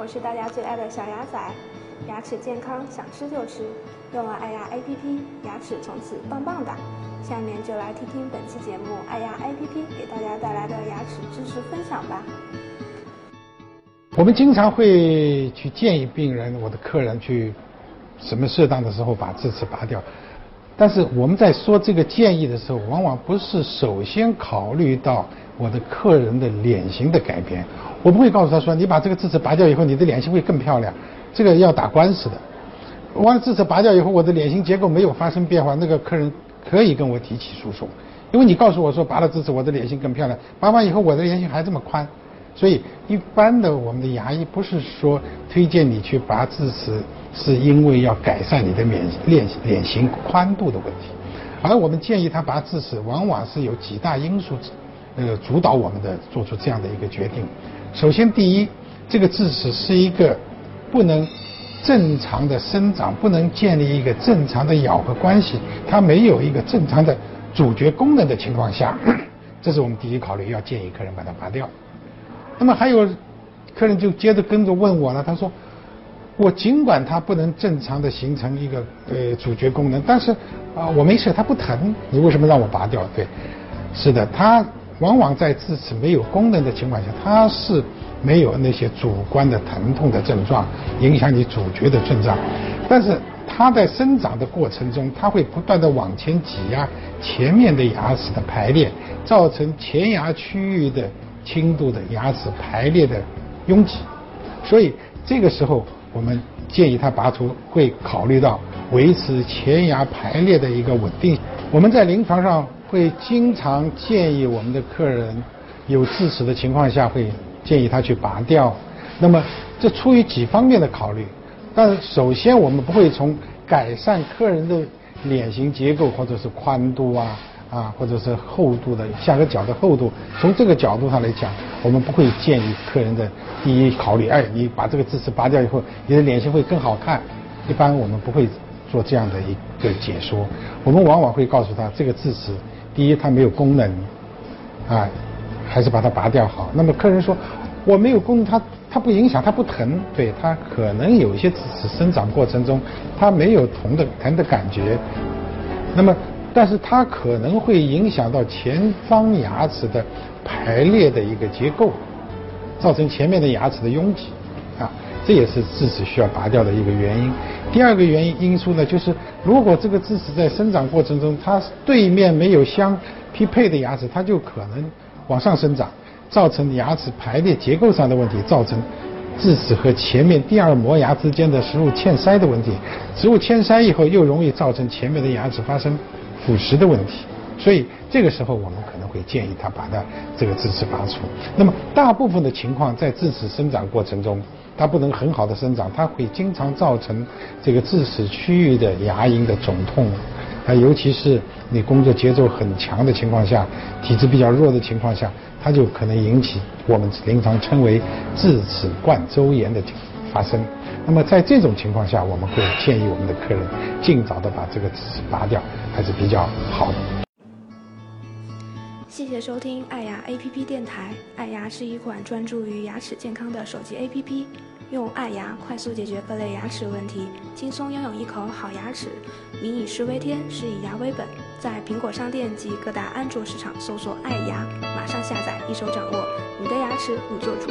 我是大家最爱的小牙仔，牙齿健康想吃就吃，用了爱牙 APP，牙齿从此棒棒哒。下面就来听听本期节目爱牙 APP 给大家带来的牙齿知识分享吧。我们经常会去建议病人，我的客人去什么适当的时候把智齿拔掉。但是我们在说这个建议的时候，往往不是首先考虑到我的客人的脸型的改变。我不会告诉他说，你把这个智齿拔掉以后，你的脸型会更漂亮。这个要打官司的。完了智齿拔掉以后，我的脸型结构没有发生变化，那个客人可以跟我提起诉讼，因为你告诉我说拔了智齿，我的脸型更漂亮，拔完以后我的脸型还这么宽。所以一般的我们的牙医不是说推荐你去拔智齿。是因为要改善你的脸脸脸型宽度的问题，而我们建议他拔智齿，往往是有几大因素，呃，主导我们的做出这样的一个决定。首先，第一，这个智齿是一个不能正常的生长，不能建立一个正常的咬合关系，它没有一个正常的咀嚼功能的情况下，这是我们第一考虑，要建议客人把它拔掉。那么还有客人就接着跟着问我了，他说。我尽管它不能正常的形成一个呃咀嚼功能，但是啊我没事，它不疼，你为什么让我拔掉？对，是的，它往往在智齿没有功能的情况下，它是没有那些主观的疼痛的症状，影响你咀嚼的症状，但是它在生长的过程中，它会不断的往前挤压前面的牙齿的排列，造成前牙区域的轻度的牙齿排列的拥挤，所以这个时候。我们建议他拔除，会考虑到维持前牙排列的一个稳定。我们在临床上会经常建议我们的客人有智齿的情况下，会建议他去拔掉。那么这出于几方面的考虑，但首先我们不会从改善客人的脸型结构或者是宽度啊。啊，或者是厚度的下颌角的厚度，从这个角度上来讲，我们不会建议客人的第一考虑，哎，你把这个智齿拔掉以后，你的脸型会更好看。一般我们不会做这样的一个解说，我们往往会告诉他，这个智齿，第一它没有功能，啊，还是把它拔掉好。那么客人说，我没有功能，它它不影响，它不疼，对，它可能有一些智齿生长过程中，它没有疼的疼的感觉，那么。但是它可能会影响到前方牙齿的排列的一个结构，造成前面的牙齿的拥挤，啊，这也是智齿需要拔掉的一个原因。第二个原因因素呢，就是如果这个智齿在生长过程中，它对面没有相匹配的牙齿，它就可能往上生长，造成牙齿排列结构上的问题，造成智齿和前面第二磨牙之间的食物嵌塞的问题。食物嵌塞以后，又容易造成前面的牙齿发生。腐蚀的问题，所以这个时候我们可能会建议他把它这个智齿拔除。那么大部分的情况，在智齿生长过程中，它不能很好的生长，它会经常造成这个智齿区域的牙龈的肿痛，啊，尤其是你工作节奏很强的情况下，体质比较弱的情况下，它就可能引起我们临床称为智齿冠周炎的发生。那么在这种情况下，我们会建议我们的客人尽早的把这个智齿拔掉，还是比较好的。谢谢收听爱牙 APP 电台。爱牙是一款专注于牙齿健康的手机 APP，用爱牙快速解决各类牙齿问题，轻松拥有一口好牙齿。民以食为天，是以牙为本。在苹果商店及各大安卓市场搜索“爱牙”，马上下载，一手掌握，你的牙齿你做主。